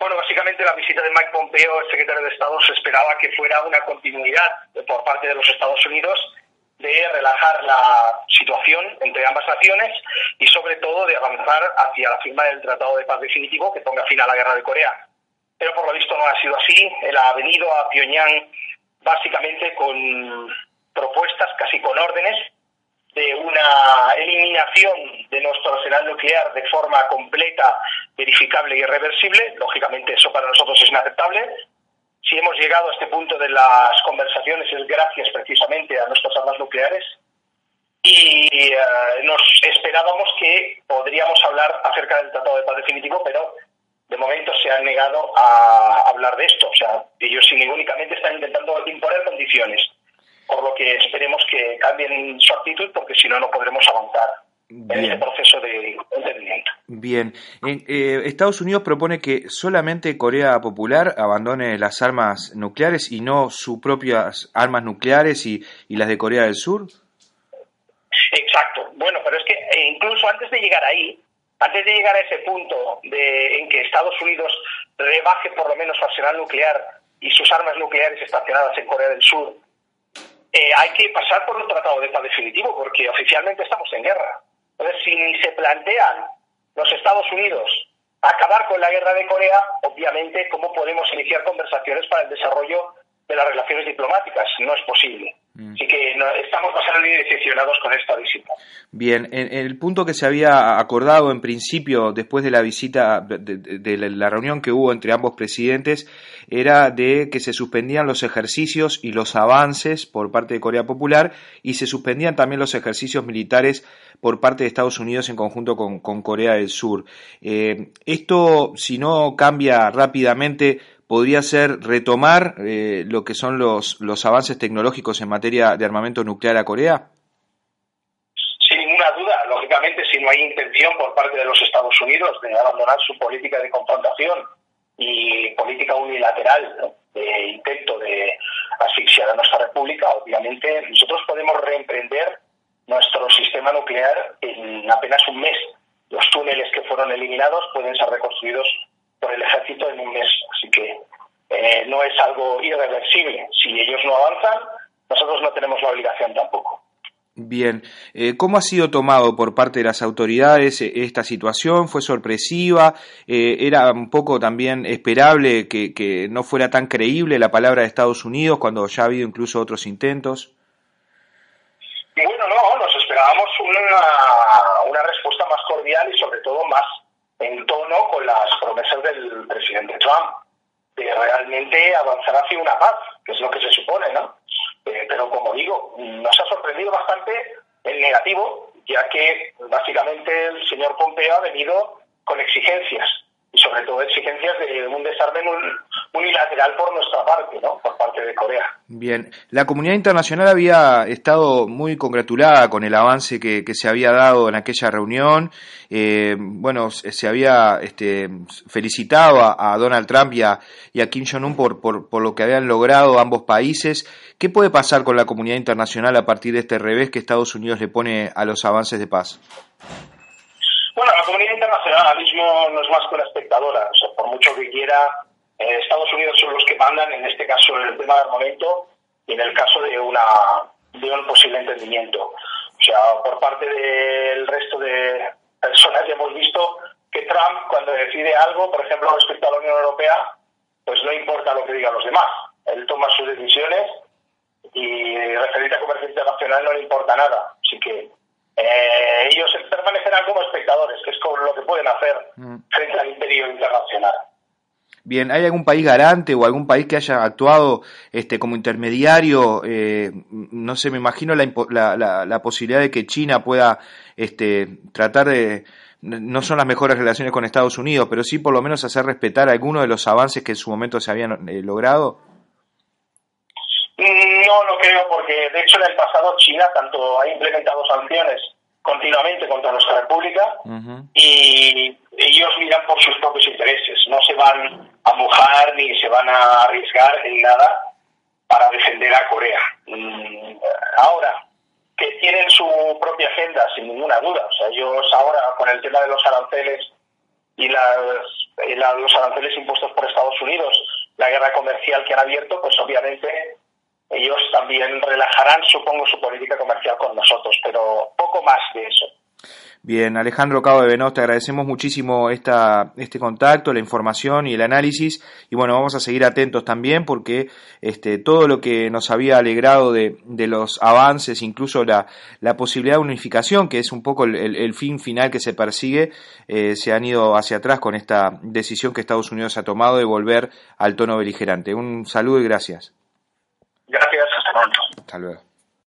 Bueno, básicamente la visita de Mike Pompeo, el secretario de Estado, se esperaba que fuera una continuidad por parte de los Estados Unidos de relajar la situación entre ambas naciones y sobre todo de avanzar hacia la firma del Tratado de Paz Definitivo que ponga fin a la guerra de Corea. Pero por lo visto no ha sido así. Él ha venido a Pyongyang básicamente con propuestas, casi con órdenes, de una eliminación de nuestro arsenal nuclear de forma completa, verificable y irreversible. Lógicamente eso para nosotros es inaceptable. Si hemos llegado a este punto de las conversaciones es gracias precisamente a nuestras armas nucleares y eh, nos esperábamos que podríamos hablar acerca del Tratado de Paz Definitivo, pero de momento se han negado a hablar de esto. O sea, ellos únicamente están intentando imponer condiciones por lo que esperemos que cambien su actitud porque si no, no podremos avanzar en el proceso de entendimiento. Bien, eh, Estados Unidos propone que solamente Corea Popular abandone las armas nucleares y no sus propias armas nucleares y, las de Corea del Sur. Exacto. Bueno, pero es que eh, incluso antes de llegar ahí, antes de llegar a ese punto de, en que Estados Unidos rebaje por lo menos su arsenal nuclear y sus armas nucleares estacionadas en Corea del Sur, eh, hay que pasar por un tratado de paz definitivo, porque oficialmente estamos en guerra. Entonces, si ni se plantean los Estados Unidos acabar con la guerra de Corea, obviamente, ¿cómo podemos iniciar conversaciones para el desarrollo de las relaciones diplomáticas? No es posible. Mm. Así que estamos bastante decepcionados con esta visita. Bien, en, el punto que se había acordado en principio después de la visita, de, la reunión que hubo entre ambos presidentes, era de que se suspendían los ejercicios y los avances por parte de Corea Popular y se suspendían también los ejercicios militares por parte de Estados Unidos en conjunto con, Corea del Sur. Eh, esto, si no cambia rápidamente, podría ser retomar eh, lo que son los, los avances tecnológicos en materia de armamento nuclear a Corea? Sin ninguna duda, lógicamente, si no hay intención por parte de los Estados Unidos de abandonar su política de confrontación y política unilateral de intento de asfixiar a nuestra república, obviamente nosotros podemos reemprender nuestro sistema nuclear en apenas un mes. Los túneles que fueron eliminados pueden ser reconstruidos por el ejército en un mes. Así que eh, no es algo irreversible. Si ellos no avanzan, nosotros no tenemos la obligación tampoco. Bien, eh, ¿cómo ha sido tomado por parte de las autoridades eh, esta situación? ¿Fue sorpresiva? ¿Era un poco también esperable que, que, no fuera tan creíble la palabra de Estados Unidos cuando ya ha habido incluso otros intentos? Bueno, no, nos esperábamos una, una respuesta más cordial y sobre todo más en tono con las promesas del presidente Trump de realmente avanzar hacia una paz, que es lo que se supone, ¿no? Eh, pero como digo, nos ha sorprendido bastante el negativo, ya que básicamente el señor Pompeo ha venido con exigencias y sobre todo exigencias de un desarme unilateral por nuestra parte, ¿no? por parte de Corea. Bien, la comunidad internacional había estado muy congratulada con el avance que, se había dado en aquella reunión. Eh, bueno, se había este, felicitado a, Donald Trump y a, Kim Jong-un por, por, por, lo que habían logrado ambos países. ¿Qué puede pasar con la comunidad internacional a partir de este revés que Estados Unidos le pone a los avances de paz? Bueno, la comunidad internacional ahora mismo no es más que una espectadora. O sea, por mucho que quiera, eh, Estados Unidos son los que mandan, en este caso en el tema de armamento y en el caso de, una, de un posible entendimiento. O sea, por parte del resto de personas ya hemos visto que Trump, cuando decide algo, por ejemplo, respecto a la Unión Europea, pues no importa lo que digan los demás. Él toma sus decisiones y referente a comercio internacional no le importa nada. Así que eh, ellos permanecerán como espectadores, que es como lo que pueden hacer mm. frente al imperio internacional. Bien, ¿hay algún país garante o algún país que haya actuado este, como intermediario? Eh, no sé, me imagino la, la, la, posibilidad de que China pueda este, tratar de... No son las mejores relaciones con Estados Unidos, pero sí por lo menos hacer respetar algunos de los avances que en su momento se habían eh, logrado. No lo creo porque, de hecho, en el pasado China tanto ha implementado sanciones continuamente contra nuestra república y ellos miran por sus propios intereses. No se van a mojar ni se van a arriesgar en nada para defender a Corea. Mm, ahora, que tienen su propia agenda, sin ninguna duda. O sea, ellos ahora, con el tema de los aranceles y los aranceles impuestos por Estados Unidos, la guerra comercial que han abierto, pues obviamente ellos también relajarán, supongo, su política comercial con nosotros, pero poco más de eso. Bien, Alejandro Cabo de Venos, te agradecemos muchísimo esta, este contacto, la información y el análisis. Y bueno, vamos a seguir atentos también porque este, todo lo que nos había alegrado de, de los avances, incluso la, la, posibilidad de unificación, que es un poco el, fin final que se persigue, eh, se han ido hacia atrás con esta decisión que Estados Unidos ha tomado de volver al tono beligerante. Un saludo y gracias. Hasta luego.